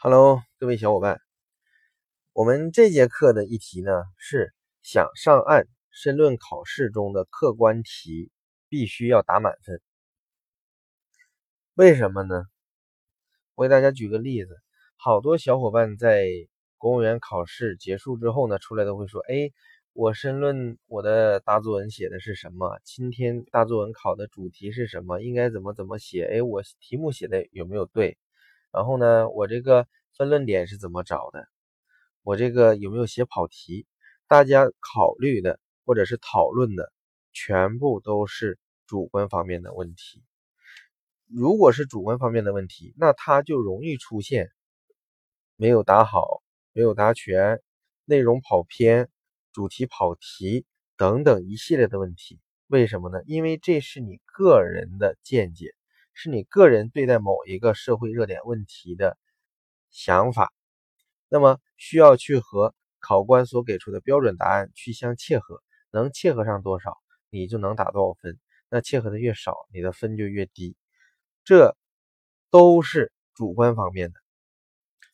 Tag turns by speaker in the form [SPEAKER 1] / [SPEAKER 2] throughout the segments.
[SPEAKER 1] Hello，各位小伙伴，我们这节课的议题呢是想上岸申论考试中的客观题必须要打满分。为什么呢？我给大家举个例子，好多小伙伴在公务员考试结束之后呢，出来都会说：“哎，我申论我的大作文写的是什么？今天大作文考的主题是什么？应该怎么怎么写？哎，我题目写的有没有对？”然后呢，我这个分论点是怎么找的？我这个有没有写跑题？大家考虑的或者是讨论的，全部都是主观方面的问题。如果是主观方面的问题，那它就容易出现没有答好、没有答全、内容跑偏、主题跑题等等一系列的问题。为什么呢？因为这是你个人的见解。是你个人对待某一个社会热点问题的想法，那么需要去和考官所给出的标准答案去相切合，能切合上多少，你就能打多少分。那切合的越少，你的分就越低。这都是主观方面的。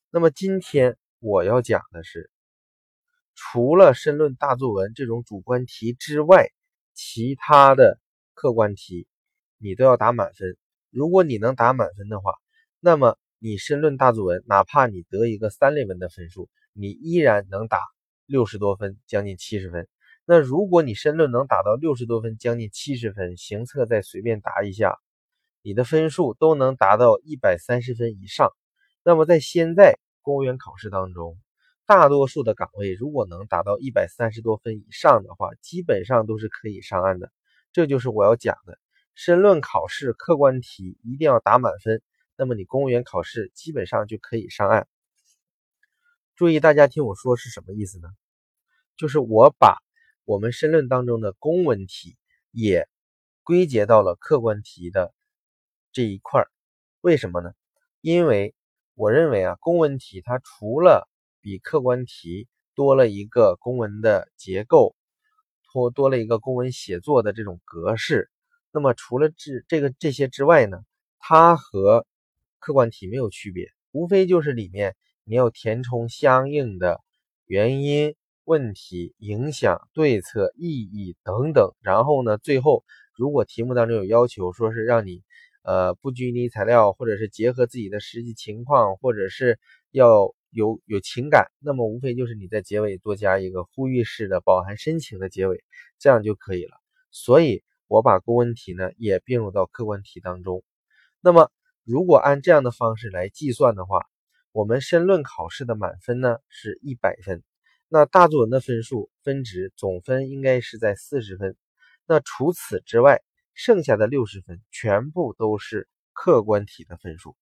[SPEAKER 1] 那么今天我要讲的是，除了申论大作文这种主观题之外，其他的客观题你都要打满分。如果你能打满分的话，那么你申论大作文，哪怕你得一个三类文的分数，你依然能打六十多分，将近七十分。那如果你申论能打到六十多分，将近七十分，行测再随便答一下，你的分数都能达到一百三十分以上。那么在现在公务员考试当中，大多数的岗位如果能达到一百三十多分以上的话，基本上都是可以上岸的。这就是我要讲的。申论考试客观题一定要打满分，那么你公务员考试基本上就可以上岸。注意，大家听我说是什么意思呢？就是我把我们申论当中的公文题也归结到了客观题的这一块儿。为什么呢？因为我认为啊，公文题它除了比客观题多了一个公文的结构，多多了一个公文写作的这种格式。那么除了这这个这些之外呢，它和客观题没有区别，无非就是里面你要填充相应的原因、问题、影响、对策、意义等等。然后呢，最后如果题目当中有要求，说是让你呃不拘泥材料，或者是结合自己的实际情况，或者是要有有情感，那么无非就是你在结尾多加一个呼吁式的、饱含深情的结尾，这样就可以了。所以。我把公文题呢也并入到客观题当中。那么，如果按这样的方式来计算的话，我们申论考试的满分呢是一百分。那大作文的分数分值总分应该是在四十分。那除此之外，剩下的六十分全部都是客观题的分数。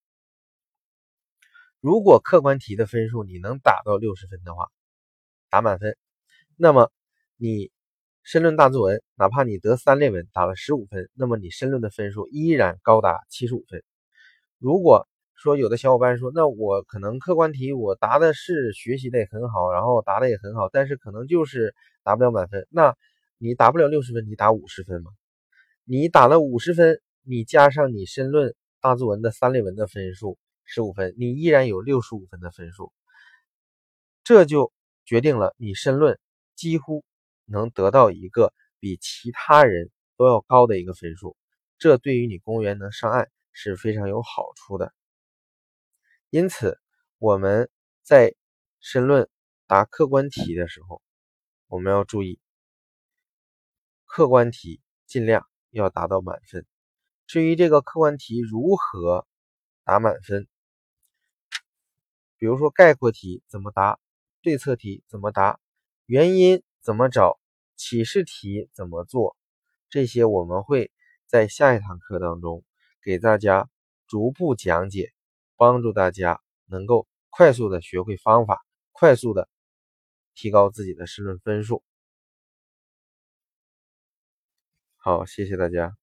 [SPEAKER 1] 如果客观题的分数你能打到六十分的话，打满分，那么你。申论大作文，哪怕你得三类文打了十五分，那么你申论的分数依然高达七十五分。如果说有的小伙伴说，那我可能客观题我答的是学习的很好，然后答的也很好，但是可能就是达不了满分。那你达不了六十分，你打五十分吗？你打了五十分，你加上你申论大作文的三类文的分数十五分，你依然有六十五分的分数。这就决定了你申论几乎。能得到一个比其他人都要高的一个分数，这对于你公务员能上岸是非常有好处的。因此，我们在申论答客观题的时候，我们要注意，客观题尽量要达到满分。至于这个客观题如何打满分，比如说概括题怎么答，对策题怎么答，原因。怎么找启示题？怎么做？这些我们会在下一堂课当中给大家逐步讲解，帮助大家能够快速的学会方法，快速的提高自己的申论分数。好，谢谢大家。